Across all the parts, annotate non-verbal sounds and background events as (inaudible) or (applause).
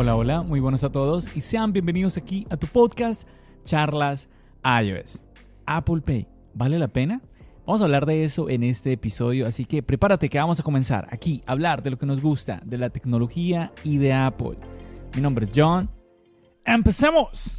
Hola, hola, muy buenos a todos y sean bienvenidos aquí a tu podcast Charlas iOS. Apple Pay, ¿vale la pena? Vamos a hablar de eso en este episodio, así que prepárate que vamos a comenzar aquí a hablar de lo que nos gusta, de la tecnología y de Apple. Mi nombre es John. ¡Empecemos!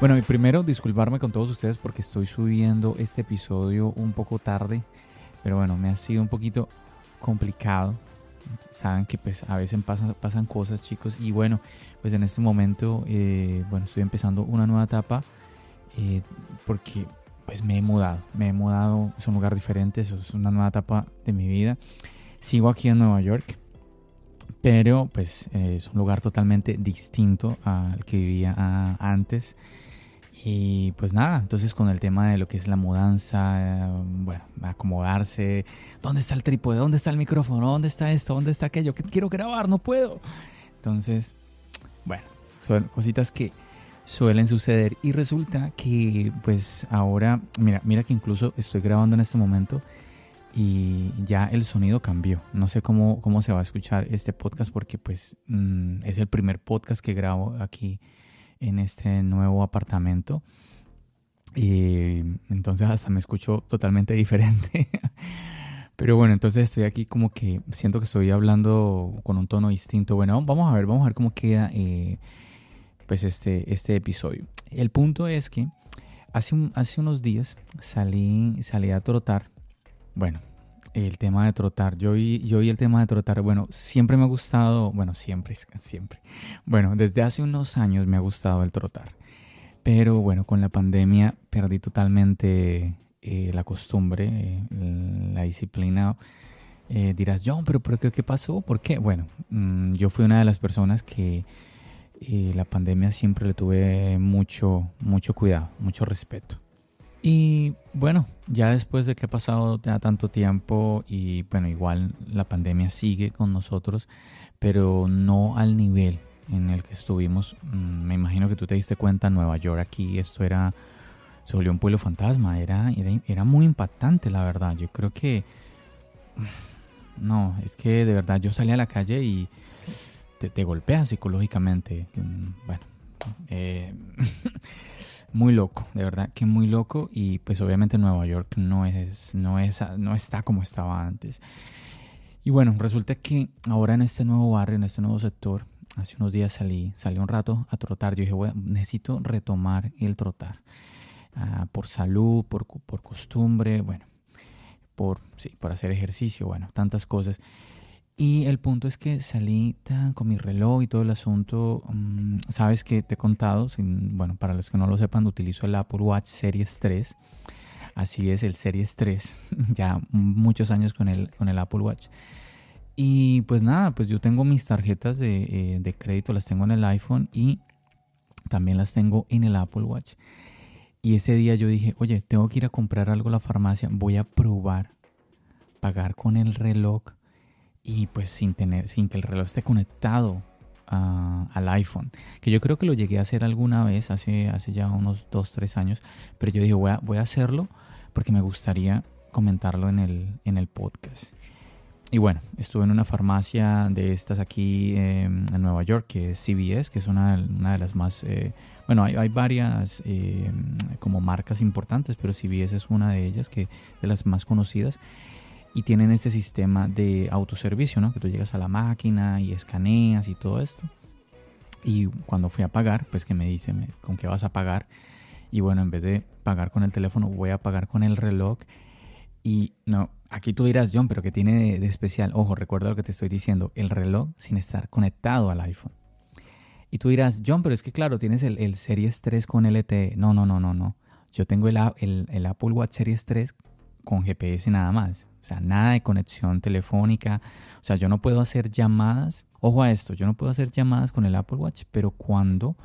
Bueno, y primero disculparme con todos ustedes porque estoy subiendo este episodio un poco tarde, pero bueno, me ha sido un poquito complicado. Saben que pues a veces pasan, pasan cosas chicos y bueno, pues en este momento, eh, bueno, estoy empezando una nueva etapa eh, porque pues me he mudado, me he mudado, es un lugar diferente, eso es una nueva etapa de mi vida. Sigo aquí en Nueva York, pero pues eh, es un lugar totalmente distinto al que vivía antes. Y pues nada, entonces con el tema de lo que es la mudanza, bueno, acomodarse, ¿dónde está el trípode? ¿Dónde está el micrófono? ¿Dónde está esto? ¿Dónde está aquello? Que quiero grabar, no puedo. Entonces, bueno, son cositas que suelen suceder y resulta que pues ahora, mira, mira que incluso estoy grabando en este momento y ya el sonido cambió. No sé cómo, cómo se va a escuchar este podcast porque pues mm, es el primer podcast que grabo aquí en este nuevo apartamento. Y entonces hasta me escucho totalmente (laughs) diferente. Pero bueno, entonces estoy aquí como que siento que estoy hablando con un tono distinto. Bueno, vamos a ver, vamos a ver cómo queda eh, pues este, este episodio. El punto es que hace, hace unos días salí, salí a trotar. Bueno, el tema de trotar. Yo y, yo y el tema de trotar, bueno, siempre me ha gustado, bueno, siempre, siempre. Bueno, desde hace unos años me ha gustado el trotar. Pero bueno, con la pandemia perdí totalmente eh, la costumbre, eh, la disciplina. Eh, dirás, John, pero, pero ¿qué pasó? ¿Por qué? Bueno, mm, yo fui una de las personas que la pandemia siempre le tuve mucho, mucho cuidado, mucho respeto. Y bueno, ya después de que ha pasado ya tanto tiempo y bueno, igual la pandemia sigue con nosotros, pero no al nivel en el que estuvimos. Mm, me imagino que tú te diste cuenta, Nueva York aquí, esto era, se volvió un pueblo fantasma, era, era, muy impactante la verdad. Yo creo que, (sighs) no, es que de verdad yo salí a la calle y te, te golpea psicológicamente. Mm, bueno, eh, (laughs) muy loco, de verdad que muy loco y pues obviamente Nueva York no es no es no está como estaba antes. Y bueno, resulta que ahora en este nuevo barrio, en este nuevo sector, hace unos días salí, salí un rato a trotar. Yo dije, bueno, necesito retomar el trotar. Ah, por salud, por, por costumbre, bueno, por, sí, por hacer ejercicio, bueno, tantas cosas. Y el punto es que salí tan, con mi reloj y todo el asunto. Mm, sabes que te he contado, bueno, para los que no lo sepan, utilizo el Apple Watch Series 3. Así es, el Series 3. (laughs) ya muchos años con el, con el Apple Watch. Y pues nada, pues yo tengo mis tarjetas de, eh, de crédito, las tengo en el iPhone y también las tengo en el Apple Watch. Y ese día yo dije, oye, tengo que ir a comprar algo a la farmacia, voy a probar pagar con el reloj y pues sin tener, sin que el reloj esté conectado al iPhone. Que yo creo que lo llegué a hacer alguna vez hace, hace ya unos 2, 3 años. Pero yo dije, voy a, voy a hacerlo porque me gustaría comentarlo en el, en el podcast. Y bueno, estuve en una farmacia de estas aquí em, en Nueva York, que es CVS, que es una, una de las más... Eh, bueno, hay, hay varias em, como marcas importantes, pero CVS es una de ellas, que de las más conocidas y tienen este sistema de autoservicio, ¿no? Que tú llegas a la máquina y escaneas y todo esto. Y cuando fui a pagar, pues que me dice, ¿con qué vas a pagar? Y bueno, en vez de pagar con el teléfono, voy a pagar con el reloj. Y no, aquí tú dirás, John, pero ¿qué tiene de, especial? Ojo, recuerda lo que te estoy diciendo, el reloj sin estar conectado al iPhone. Y tú dirás, John, pero es que claro, tienes el, el Series 3 con LTE. No, no, no, no, no. Yo tengo el, el, el Apple Watch Series 3 con GPS nada más. O sea, nada de conexión telefónica. O sea, yo no puedo hacer llamadas. Ojo a esto, yo no puedo hacer llamadas con el Apple Watch, pero cuando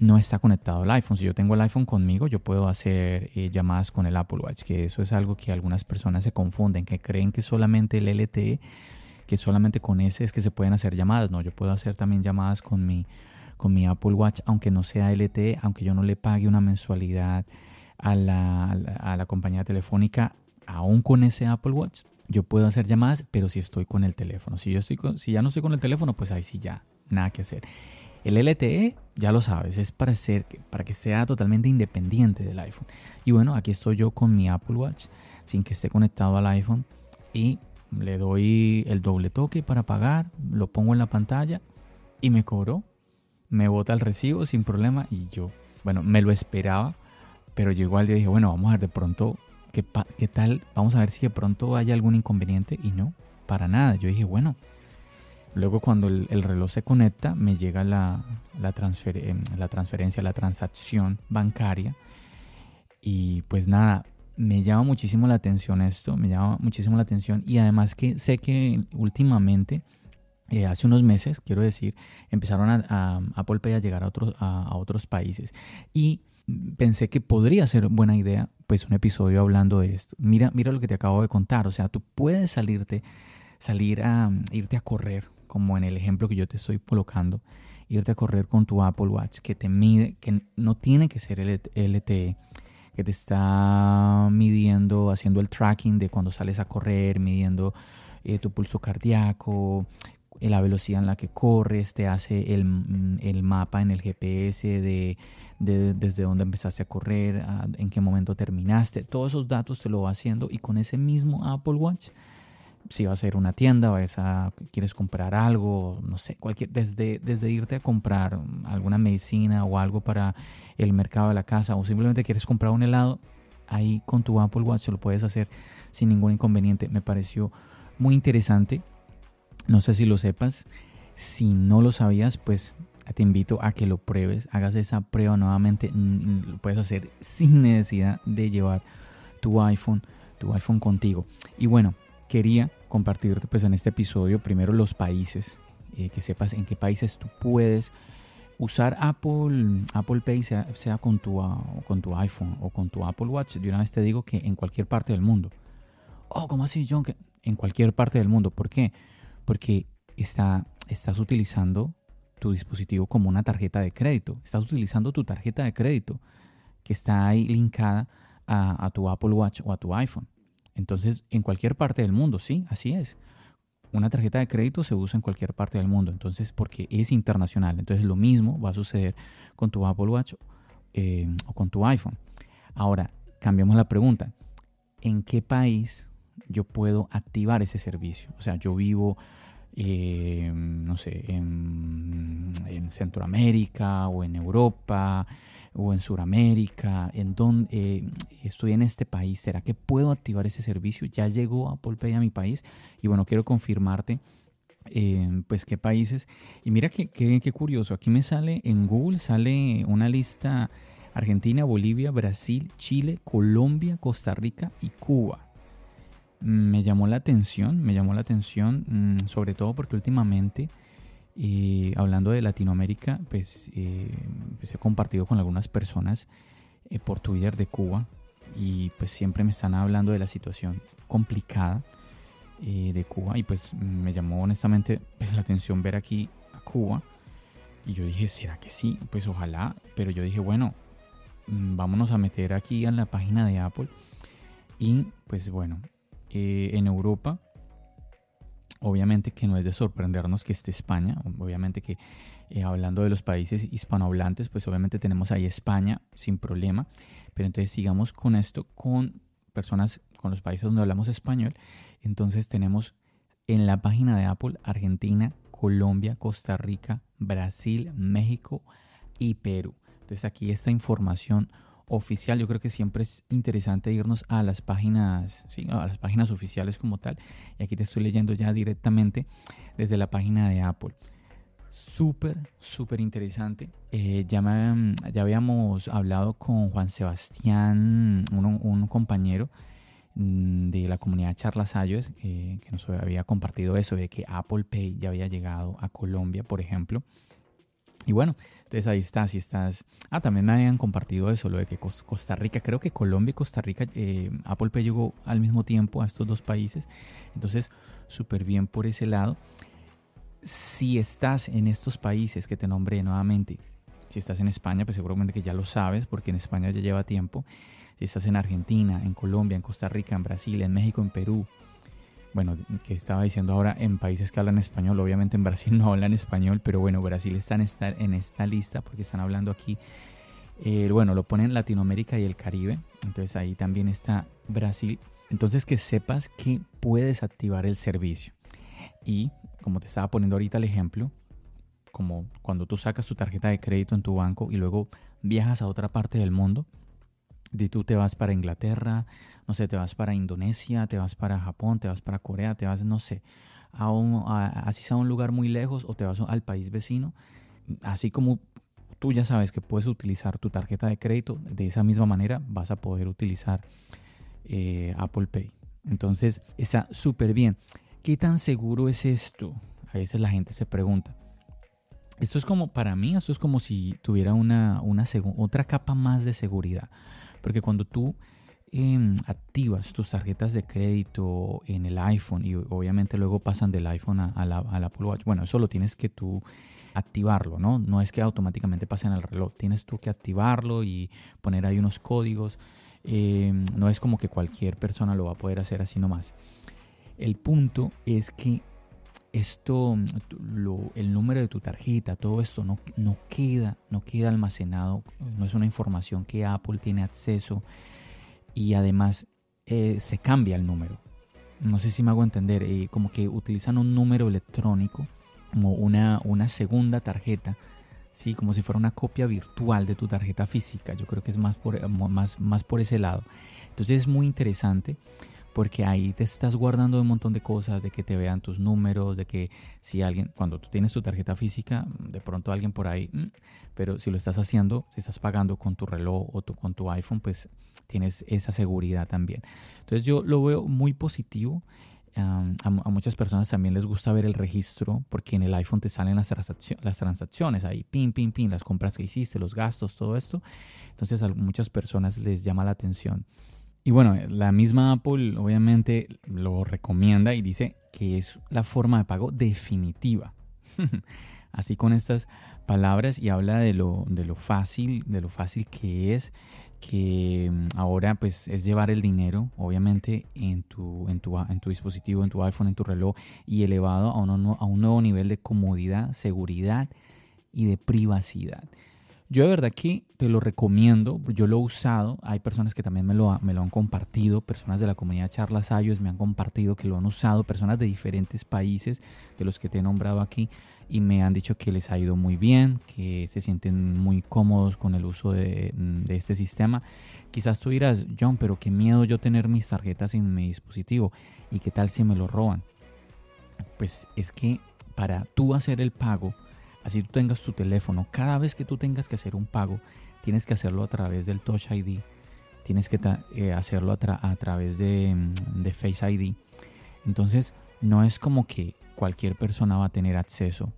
no está conectado al iPhone. Si yo tengo el iPhone conmigo, yo puedo hacer eh, llamadas con el Apple Watch, que eso es algo que algunas personas se confunden, que creen que solamente el LTE, que solamente con ese es que se pueden hacer llamadas. No, yo puedo hacer también llamadas con mi, con mi Apple Watch, aunque no sea LTE, aunque yo no le pague una mensualidad a la, a la compañía telefónica, aún con ese Apple Watch. Yo puedo hacer llamadas, pero si estoy con el teléfono. Si, yo estoy si ya no estoy con el teléfono, pues ahí sí ya, nada que hacer. El LTE, ya lo sabes, es para, ser, para que sea totalmente independiente del iPhone. Y bueno, aquí estoy yo con mi Apple Watch, sin que esté conectado al iPhone. Y le doy el doble toque para pagar, lo pongo en la pantalla y me cobró. Me bota el recibo sin problema y yo, bueno, me lo esperaba, pero yo igual dije, bueno, vamos a ver de pronto qué, tal, vamos a ver si de pronto hay algún inconveniente y no, para nada. Yo dije, bueno, Luego cuando el, reloj se conecta me llega la, la, em, la transferencia, la transacción bancaria. Y pues nada, me llama muchísimo la atención esto, me llama muchísimo la atención. Y además que sé que últimamente, eh, hace unos meses, quiero decir, empezaron a, Apple Pay a llegar a otros, a, otros países. Y pensé que podría ser buena idea pues un episodio hablando de esto. Mira, mira lo que te acabo de contar. O sea, tú puedes salirte, salir a irte a correr como en el ejemplo que yo te estoy colocando, irte a correr con tu Apple Watch que te mide, que no tiene que ser LTE, que te está midiendo, haciendo el tracking de cuando sales a correr, midiendo eh, tu pulso cardíaco, la velocidad en la que corres, te hace el, el mapa en el GPS de, de, desde dónde empezaste a correr, en qué momento terminaste, todos esos datos te lo va haciendo y con ese mismo Apple Watch si vas a ir a una tienda, vas a, quieres comprar algo, no sé, cualquier, desde, desde irte a comprar alguna medicina o algo para el mercado de la casa o simplemente quieres comprar un helado, ahí con tu Apple Watch lo puedes hacer sin ningún inconveniente. Me pareció muy interesante. No sé si lo sepas. Si no lo sabías, pues te invito a que lo pruebes, hagas esa prueba nuevamente. Lo puedes hacer sin necesidad de llevar tu iPhone, tu iPhone contigo. Y bueno, quería compartirte pues en este episodio primero los países, eh, que sepas en qué países tú puedes usar Apple, Apple Pay, sea, con, tu, ah, con tu iPhone o con tu Apple Watch. De una vez te digo que en cualquier parte del mundo. Oh, ¿cómo así, John? Que en cualquier parte del mundo. ¿Por qué? Porque está, estás utilizando tu dispositivo como una tarjeta de crédito. Estás utilizando tu tarjeta de crédito que está ahí linkada a tu Apple Watch o a tu iPhone. Entonces, en cualquier parte del mundo, sí, así es. Una tarjeta de crédito se usa en cualquier parte del mundo, entonces porque es internacional. Entonces lo mismo va a suceder con tu Apple Watch eh, o con tu iPhone. Ahora, cambiamos la pregunta. ¿En qué país yo puedo activar ese servicio? O sea, yo vivo, eh, no sé, en, en Centroamérica o en Europa o en Sudamérica, en donde eh, estoy en este país, ¿será que puedo activar ese servicio? Ya llegó Apple Pay a mi país y bueno, quiero confirmarte eh, pues qué países. Y mira qué que, curioso, aquí me sale en Google, sale una lista Argentina, Bolivia, Brasil, Chile, Colombia, Costa Rica y Cuba. Me llamó la atención, me llamó la atención, mm, sobre todo porque últimamente y hablando de Latinoamérica, pues, eh, pues he compartido con algunas personas eh, por Twitter de Cuba y pues siempre me están hablando de la situación complicada eh, de Cuba y pues me llamó honestamente pues, la atención ver aquí a Cuba y yo dije, ¿será que sí? Pues ojalá, pero yo dije, bueno, mm, vámonos a meter aquí en la página de Apple y pues bueno, en Europa Obviamente que no es de sorprendernos que esté España, obviamente que eh, hablando de los países hispanohablantes, pues obviamente tenemos ahí España sin problema, pero entonces sigamos con esto, con personas, con los países donde hablamos español, entonces tenemos en la página de Apple Argentina, Colombia, Costa Rica, Brasil, México y Perú. Entonces aquí esta información oficial, yo creo que siempre es interesante irnos a las páginas, ¿sí? a las páginas oficiales como tal. Y aquí te estoy leyendo ya directamente desde la página de Apple. Súper, súper interesante. Eh, ya, ya habíamos hablado con Juan Sebastián, un, compañero mm, de la comunidad Charlas Ayos, eh, que nos había compartido eso de que Apple Pay ya había llegado a Colombia, por ejemplo. Y bueno, entonces ahí está, si estás... Ah, también me habían compartido eso, lo de que Costa Rica, creo que Colombia y Costa Rica, eh, Apple Pay llegó al mismo tiempo a estos dos países. Entonces, súper bien por ese lado. Si estás en estos países que te nombré nuevamente, si estás en España, pues seguramente que ya lo sabes, porque en España ya lleva tiempo. Si estás en Argentina, en Colombia, en Costa Rica, en Brasil, en México, en Perú, bueno, que estaba diciendo ahora en países que hablan español, obviamente en Brasil (laughs) no hablan español, pero bueno, Brasil está en esta, en esta lista porque están hablando aquí, eh, bueno, lo ponen Latinoamérica y el Caribe, entonces ahí también está Brasil. Entonces que sepas que puedes activar el servicio. Y como te estaba poniendo ahorita el ejemplo, como cuando tú sacas tu tarjeta de crédito en tu banco y luego viajas a otra parte del mundo, de tú te vas para Inglaterra, no sé, te vas para Indonesia, te vas para Japón, te vas para Corea, te vas, no sé, a un, así sea un lugar muy lejos o te vas al país vecino, así como tú ya sabes que puedes utilizar tu tarjeta de crédito, de esa misma manera vas a poder utilizar eh, Apple Pay. Entonces está súper bien. ¿Qué tan seguro es esto? A veces la gente se pregunta. Esto es como, para mí, esto es como si tuviera una, una otra capa más de seguridad. Porque cuando tú Em, activas tus tarjetas de crédito en el iPhone y obviamente luego pasan del iPhone a, la, Apple Watch. Bueno, eso lo tienes que tú activarlo, ¿no? No es que automáticamente pasen al reloj, tienes tú que activarlo y poner ahí unos códigos. Em, no es como que cualquier persona lo va a poder hacer así nomás. El punto es que esto, el número de tu tarjeta, todo esto no, no, queda, no queda almacenado, no es una información que Apple tiene acceso y además eh, se cambia el número. No sé si me hago entender, eh, como que utilizan un número electrónico como una, una segunda tarjeta, ¿sí? como si fuera una copia virtual de tu tarjeta física. Yo creo que es más por, más, más por ese lado. Entonces es muy interesante porque ahí te estás guardando un montón de cosas, de que te vean tus números, de que si alguien, cuando tú tienes tu tarjeta física, de pronto alguien por ahí, mm, pero si lo estás haciendo, si estás pagando con tu reloj o con tu iPhone, pues tienes esa seguridad también. Entonces yo lo veo muy positivo. a, muchas personas también les gusta ver el registro porque en el iPhone te salen las, las transacciones ahí, pin, pin, pin, las compras que hiciste, los gastos, todo esto. Entonces a muchas personas les llama la atención. Y bueno, la misma Apple obviamente lo recomienda y dice que es la forma de pago definitiva. (laughs) Así con estas palabras y habla de lo, de lo fácil, de lo fácil que es, que mm, ahora pues es llevar el dinero, obviamente, en tu, en tu, en tu dispositivo, en tu iPhone, en tu reloj, y elevado a a un nuevo nivel de comodidad, seguridad y de privacidad. Yo de verdad que te lo recomiendo, yo lo he usado, hay personas que también me lo, han compartido, personas de la comunidad Charlas Ayos me han compartido que lo han usado, personas de diferentes países de los que te he nombrado aquí y me han dicho que les ha ido muy bien, que se sienten muy cómodos con el uso de, de este sistema. Quizás tú dirás, John, pero qué miedo yo tener mis tarjetas en mi dispositivo y qué tal si me lo roban. Pues es que para tú hacer el pago, Así tú tengas tu teléfono, cada vez que tú tengas que hacer un pago, tienes que hacerlo a través del Touch ID, tienes que eh, hacerlo a, través de, mm, Face ID. Entonces, no es como que cualquier persona va a tener acceso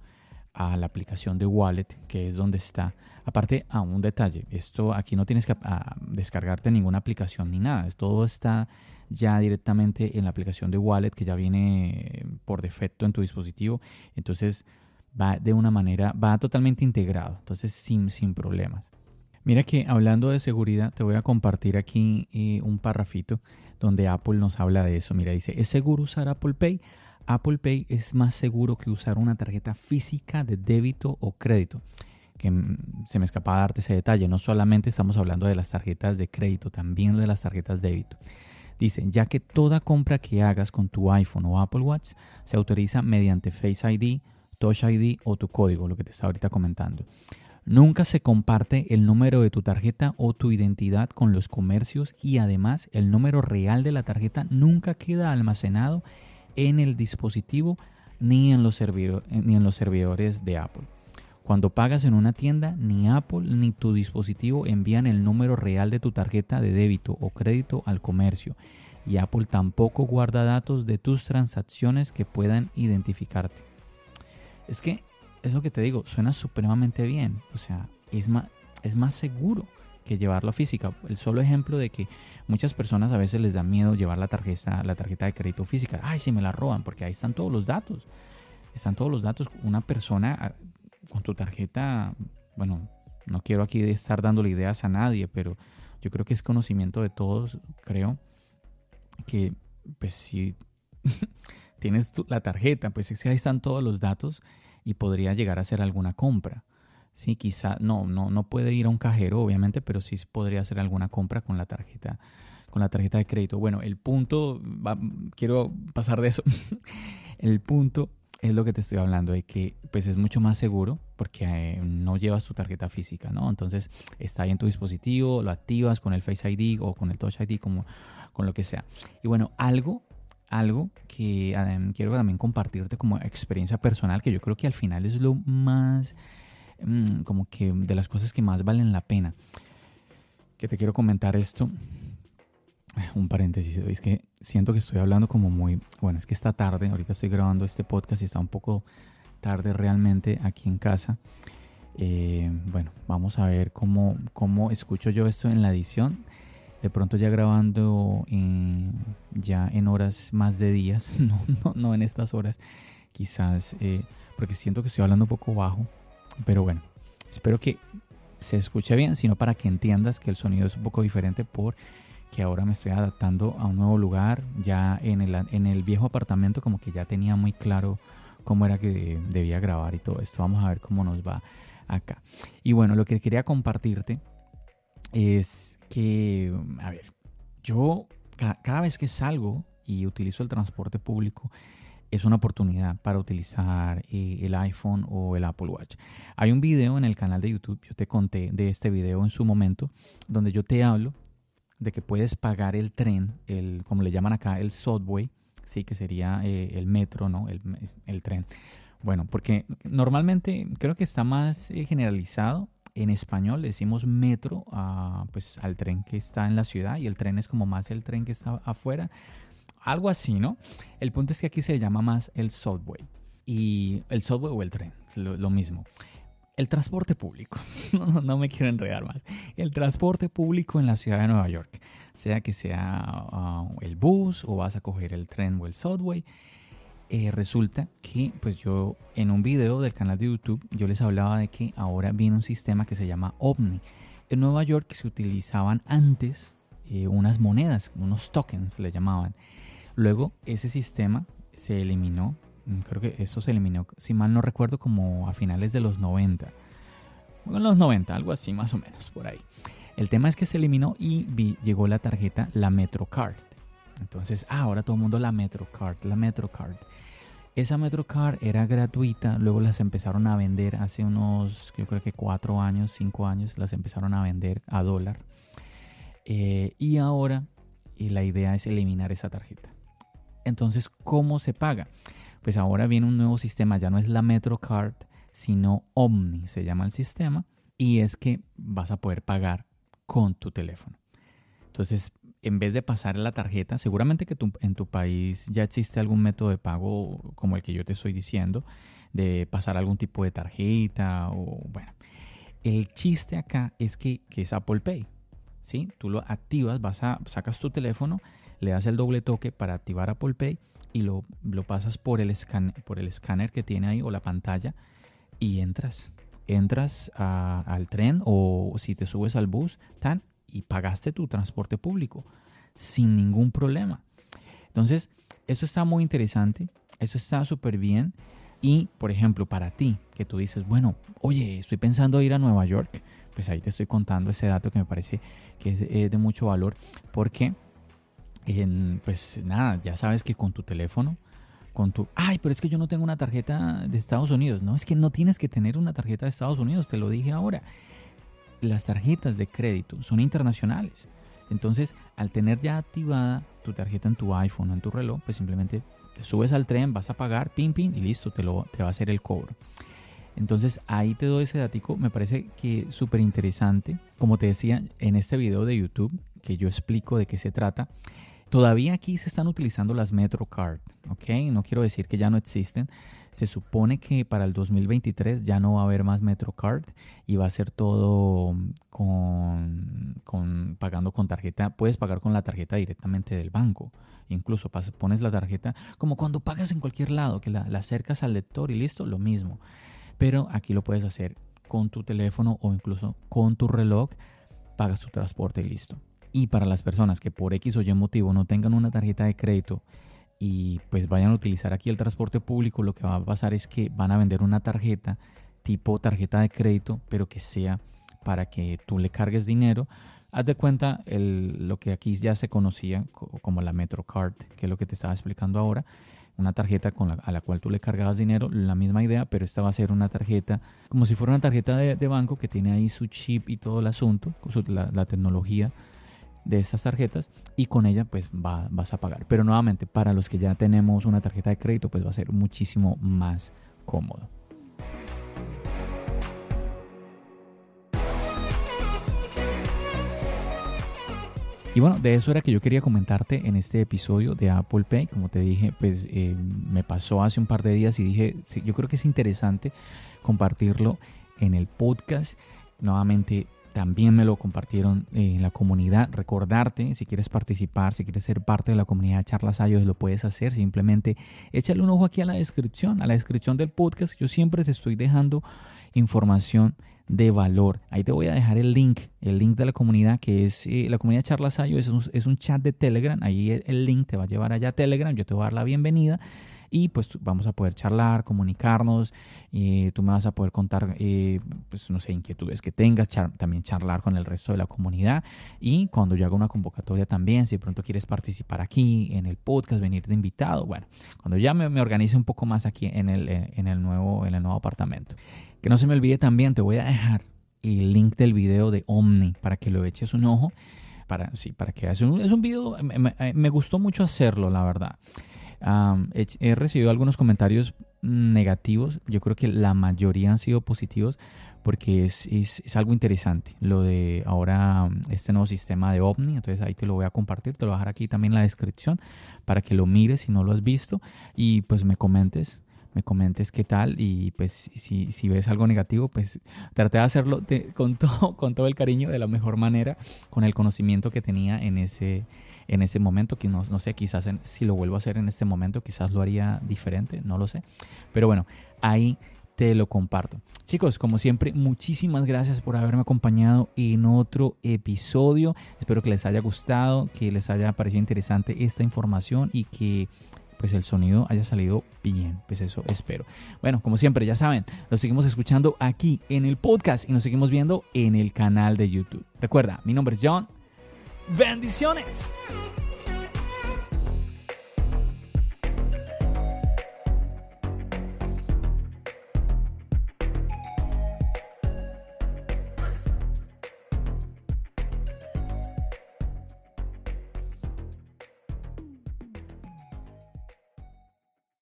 a la aplicación de Wallet, que es donde está. Aparte, a un detalle, esto aquí no tienes que descargarte ninguna aplicación ni nada, todo está ya directamente en la aplicación de Wallet que ya viene por defecto en tu dispositivo. Entonces, va de una manera, va totalmente integrado, entonces sin, sin problemas. Mira que hablando de seguridad, te voy a compartir aquí eh, un parrafito donde Apple nos habla de eso. Mira, dice, ¿es seguro usar Apple Pay? Apple Pay es más seguro que usar una tarjeta física de débito o crédito. Que mm, se me escapa darte ese detalle. No solamente estamos hablando de las tarjetas de crédito, también de las tarjetas de débito. Dice, ya que toda compra que hagas con tu iPhone o Apple Watch se autoriza mediante Face ID, Touch ID o tu código, lo que te estaba ahorita comentando. Nunca se comparte el número de tu tarjeta o tu identidad con los comercios y además el número real de la tarjeta nunca queda almacenado en el dispositivo ni en los, ni en los servidores de Apple. Cuando pagas en una tienda, ni Apple ni tu dispositivo envían el número real de tu tarjeta de débito o crédito al comercio. Y Apple tampoco guarda datos de tus transacciones que puedan identificarte. Es que, es lo que te digo, suena supremamente bien. O sea, es más, es más seguro que llevarlo física. El solo ejemplo de que muchas personas a veces les da miedo llevar la tarjeta, la tarjeta de crédito física. Ay, si me la roban, porque ahí están todos los datos. Están todos los datos. Una persona con tu tarjeta, bueno, no quiero aquí estar dándole ideas a nadie, pero yo creo que es conocimiento de todos, creo, que pues si (laughs) tienes la tarjeta, pues es que ahí están todos los datos y podría llegar a hacer alguna compra. Sí, quizá, no, no, no puede ir a un cajero, obviamente, pero sí podría hacer alguna compra con la tarjeta, con la tarjeta de crédito. Bueno, el punto, quiero pasar de eso. (laughs) el punto es lo que te estoy hablando, de que pues es mucho más seguro porque eh, no llevas tu tarjeta física, ¿no? Entonces está ahí en tu dispositivo, lo activas con el Face ID o con el Touch ID, como, con lo que sea. Y bueno, algo, algo que quiero también compartirte como experiencia personal, que yo creo que al final es lo más, mm, como que de las cosas que más valen la pena. Que te quiero comentar esto un paréntesis, es que siento que estoy hablando como muy, bueno, es que está tarde, ahorita estoy grabando este podcast y está un poco tarde realmente aquí en casa. Eh, bueno, vamos a ver cómo, cómo escucho yo esto en la edición. De pronto ya grabando ya en horas más de días, (laughs) no, no, no en estas horas, quizás, eh, porque siento que estoy hablando un poco bajo, pero bueno, espero que se escuche bien, sino para que entiendas que el sonido es un poco diferente por que ahora me estoy adaptando a un nuevo lugar. Ya en el, en el viejo apartamento como que ya tenía muy claro cómo era que debía grabar y todo esto. Vamos a ver cómo nos va acá. Y bueno, lo que quería compartirte es que, a ver, yo cada vez que salgo y utilizo el transporte público, es una oportunidad para utilizar eh, el iPhone o el Apple Watch. Hay un video en el canal de YouTube, yo te conté de este video en su momento, donde yo te hablo de que puedes pagar el tren, el, como le llaman acá, el subway, sí, que sería eh, el metro, ¿no? El, el, tren. Bueno, porque normalmente creo que está más eh, generalizado. En español le decimos metro a, pues, al tren que está en la ciudad y el tren es como más el tren que está afuera. Algo así, ¿no? El punto es que aquí se llama más el subway. Y el subway o el tren, lo, lo mismo. El transporte público, (laughs) no, me quiero enredar más. El transporte público en la ciudad de Nueva York, sea que sea ah, el bus o vas a coger el tren o el subway, eh, resulta que pues yo en un video del canal de YouTube yo les hablaba de que ahora viene un sistema que se llama OVNI. En Nueva York se utilizaban antes eh, unas monedas, unos tokens le llamaban. Luego ese sistema se eliminó Mm, creo que eso se eliminó, si mal no recuerdo, como a finales de los 90. en los 90, algo así más o menos, por ahí. El tema es que se eliminó y llegó la tarjeta, la MetroCard. Entonces, ah, ahora todo el mundo la MetroCard, la MetroCard. Esa MetroCard era gratuita, luego las empezaron a vender hace unos, yo creo que cuatro años, cinco años, las empezaron a vender a dólar. Eh, y ahora y la idea es eliminar esa tarjeta. Entonces, ¿cómo se paga? pues ahora viene un nuevo sistema, ya no es la MetroCard, sino Omni se llama el sistema, y es que vas a poder pagar con tu teléfono. Entonces, en vez de pasar la tarjeta, seguramente que en tu país ya existe algún método de pago como el que yo te estoy diciendo, de pasar algún tipo de tarjeta o bueno. El chiste acá es que, que es Apple Pay. ¿sí? Tú lo activas, vas a, sacas tu teléfono, le das el doble toque para activar Apple Pay y lo, pasas por el, por el escáner que tiene ahí o la pantalla y entras. Entras al tren o si te subes al bus tan, y pagaste tu transporte público sin ningún problema. Entonces, eso está muy interesante, eso está súper bien. Y, por ejemplo, para ti, que tú dices, bueno, oye, estoy pensando ir a Nueva York, pues ahí te estoy contando ese dato que me parece que es eh, de mucho valor, porque pues nada, ya sabes que con tu teléfono con tu, ay, pero es que yo no tengo una tarjeta de Estados Unidos. No, es que no tienes que tener una tarjeta de Estados Unidos, te lo dije ahora. Las tarjetas de crédito son internacionales. Entonces, al tener ya activada tu tarjeta en tu iPhone o en tu reloj, pues simplemente te subes al tren, vas a pagar, pin, pin, y listo, te, lo, te va a hacer el cobro. Entonces ahí te doy ese datico, me parece que súper interesante. Como te decía en este video de YouTube, que yo explico de qué se trata, todavía aquí se están utilizando las MetroCard, ¿ok? No quiero decir que ya no existen. Se supone que para el 2023 ya no va a haber más MetroCard y va a ser todo con, pagando con tarjeta. Puedes pagar con la tarjeta directamente del banco. Incluso pones la tarjeta como cuando pagas en cualquier lado, que la, la acercas al lector y listo, lo mismo pero aquí lo puedes hacer con tu teléfono o incluso con tu reloj, pagas tu transporte y listo. Y para las personas que por X o Y motivo no tengan una tarjeta de crédito y pues vayan a utilizar aquí el transporte público, lo que va a pasar es que van a vender una tarjeta tipo tarjeta de crédito, pero que sea para que tú le cargues dinero. Haz de cuenta el, lo que aquí ya se conocía como la MetroCard, que es lo que te estaba explicando ahora una tarjeta con la, a la cual tú le cargabas dinero, la misma idea, pero esta va a ser una tarjeta como si fuera una tarjeta de, banco que tiene ahí su chip y todo el asunto, la, tecnología de estas tarjetas y con ella pues va, vas a pagar. Pero nuevamente, para los que ya tenemos una tarjeta de crédito pues va a ser muchísimo más cómodo. Y bueno, de eso era que yo quería comentarte en este episodio de Apple Pay. Como te dije, pues eh, me pasó hace un par de días y dije, yo creo que es interesante compartirlo en el podcast. Nuevamente, también me lo compartieron en la comunidad. Recordarte, si quieres participar, si quieres ser parte de la comunidad de Charlas Ayos, lo puedes hacer. Simplemente échale un ojo aquí a la descripción, a la descripción del podcast. Yo siempre te estoy dejando información de valor. Ahí te voy a dejar el link, el link de la comunidad que es eh, la comunidad Charlasayo, es un, es un chat de Telegram, ahí el, link te va a llevar allá a Telegram, yo te voy a dar la bienvenida y pues vamos a poder charlar, comunicarnos, y tú me vas a poder contar, eh, pues no sé, inquietudes que tengas, también charlar con el resto de la comunidad y cuando yo haga una convocatoria también, si de pronto quieres participar aquí en el podcast, venir de invitado, bueno, cuando ya me, me organice un poco más aquí en el, en el, nuevo, en el nuevo apartamento. Que no se me olvide también, te voy a dejar el link del video de Omni para que lo eches un ojo. Para, sí, para que veas. Es un video, me, gustó mucho hacerlo, la verdad. He, recibido algunos comentarios negativos. Yo creo que la mayoría han sido positivos porque es, es, algo interesante lo de ahora este nuevo sistema de OVNI. Entonces ahí te lo voy a compartir, te lo voy a dejar aquí también en la descripción para que lo mires si no lo has visto y pues me comentes me comentes qué tal y pues si, si ves algo negativo, pues traté de hacerlo con, todo, (laughs) con todo el cariño, de la mejor manera, con el conocimiento que tenía en ese, en ese momento, que no, no sé, quizás si lo vuelvo a hacer en este momento, quizás lo haría diferente, no lo sé. Pero bueno, ahí te lo comparto. Chicos, como siempre, muchísimas gracias por haberme acompañado en otro episodio. Espero que les haya gustado, que les haya parecido interesante esta información y que pues el sonido haya salido bien. Pues eso espero. Bueno, como siempre, ya saben, nos seguimos escuchando aquí en el podcast y nos seguimos viendo en el canal de YouTube. Recuerda, mi nombre es John. Bendiciones.